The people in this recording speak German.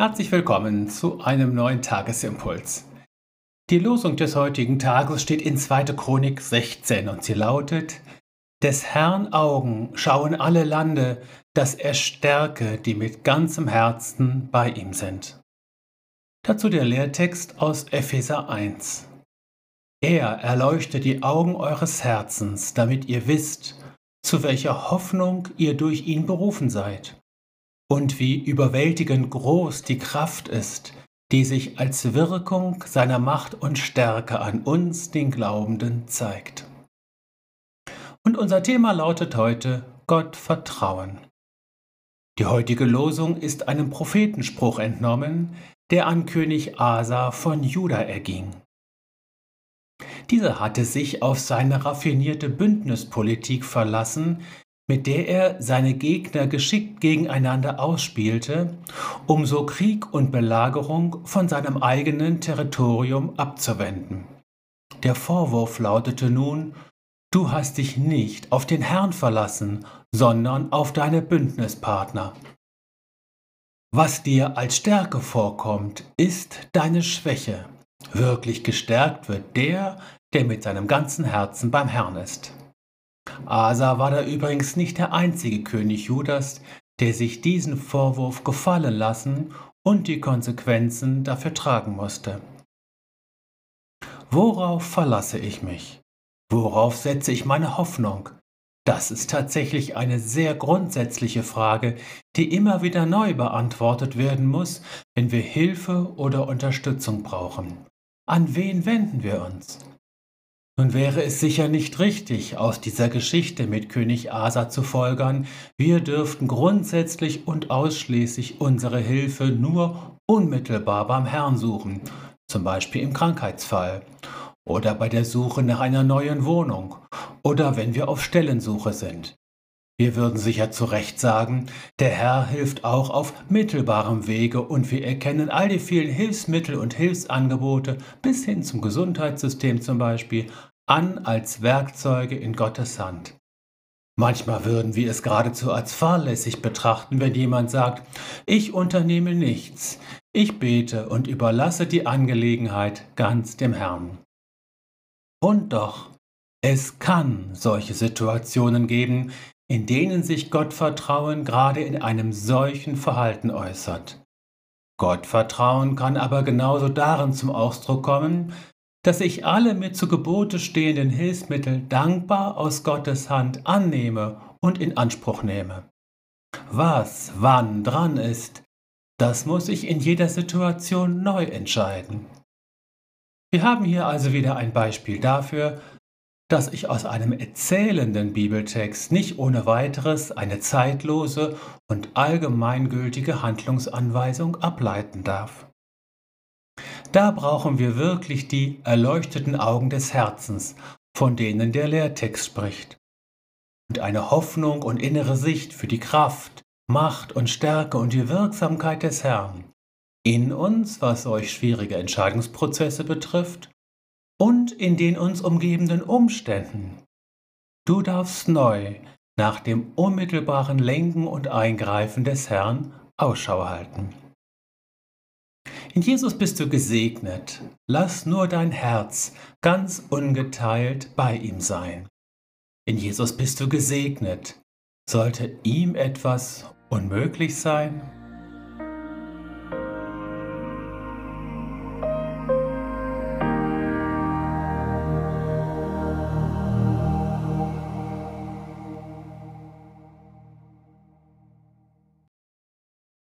Herzlich willkommen zu einem neuen Tagesimpuls. Die Losung des heutigen Tages steht in 2. Chronik 16 und sie lautet: Des Herrn Augen schauen alle Lande, dass er stärke, die mit ganzem Herzen bei ihm sind. Dazu der Lehrtext aus Epheser 1. Er erleuchte die Augen eures Herzens, damit ihr wisst, zu welcher Hoffnung ihr durch ihn berufen seid und wie überwältigend groß die Kraft ist, die sich als Wirkung seiner Macht und Stärke an uns, den Glaubenden, zeigt. Und unser Thema lautet heute Gott vertrauen. Die heutige Losung ist einem Prophetenspruch entnommen, der an König Asa von Juda erging. Dieser hatte sich auf seine raffinierte Bündnispolitik verlassen, mit der er seine Gegner geschickt gegeneinander ausspielte, um so Krieg und Belagerung von seinem eigenen Territorium abzuwenden. Der Vorwurf lautete nun, du hast dich nicht auf den Herrn verlassen, sondern auf deine Bündnispartner. Was dir als Stärke vorkommt, ist deine Schwäche. Wirklich gestärkt wird der, der mit seinem ganzen Herzen beim Herrn ist. Asa war da übrigens nicht der einzige König Judas, der sich diesen Vorwurf gefallen lassen und die Konsequenzen dafür tragen musste. Worauf verlasse ich mich? Worauf setze ich meine Hoffnung? Das ist tatsächlich eine sehr grundsätzliche Frage, die immer wieder neu beantwortet werden muss, wenn wir Hilfe oder Unterstützung brauchen. An wen wenden wir uns? Nun wäre es sicher nicht richtig, aus dieser Geschichte mit König Asa zu folgern, wir dürften grundsätzlich und ausschließlich unsere Hilfe nur unmittelbar beim Herrn suchen, zum Beispiel im Krankheitsfall oder bei der Suche nach einer neuen Wohnung oder wenn wir auf Stellensuche sind. Wir würden sicher zu Recht sagen, der Herr hilft auch auf mittelbarem Wege und wir erkennen all die vielen Hilfsmittel und Hilfsangebote bis hin zum Gesundheitssystem zum Beispiel an als Werkzeuge in Gottes Hand. Manchmal würden wir es geradezu als fahrlässig betrachten, wenn jemand sagt, ich unternehme nichts, ich bete und überlasse die Angelegenheit ganz dem Herrn. Und doch, es kann solche Situationen geben, in denen sich Gottvertrauen gerade in einem solchen Verhalten äußert. Gottvertrauen kann aber genauso darin zum Ausdruck kommen, dass ich alle mir zu Gebote stehenden Hilfsmittel dankbar aus Gottes Hand annehme und in Anspruch nehme. Was wann dran ist, das muss ich in jeder Situation neu entscheiden. Wir haben hier also wieder ein Beispiel dafür, dass ich aus einem erzählenden Bibeltext nicht ohne weiteres eine zeitlose und allgemeingültige Handlungsanweisung ableiten darf. Da brauchen wir wirklich die erleuchteten Augen des Herzens, von denen der Lehrtext spricht. Und eine Hoffnung und innere Sicht für die Kraft, Macht und Stärke und die Wirksamkeit des Herrn. In uns, was euch schwierige Entscheidungsprozesse betrifft, und in den uns umgebenden Umständen. Du darfst neu nach dem unmittelbaren Lenken und Eingreifen des Herrn Ausschau halten. In Jesus bist du gesegnet. Lass nur dein Herz ganz ungeteilt bei ihm sein. In Jesus bist du gesegnet. Sollte ihm etwas unmöglich sein?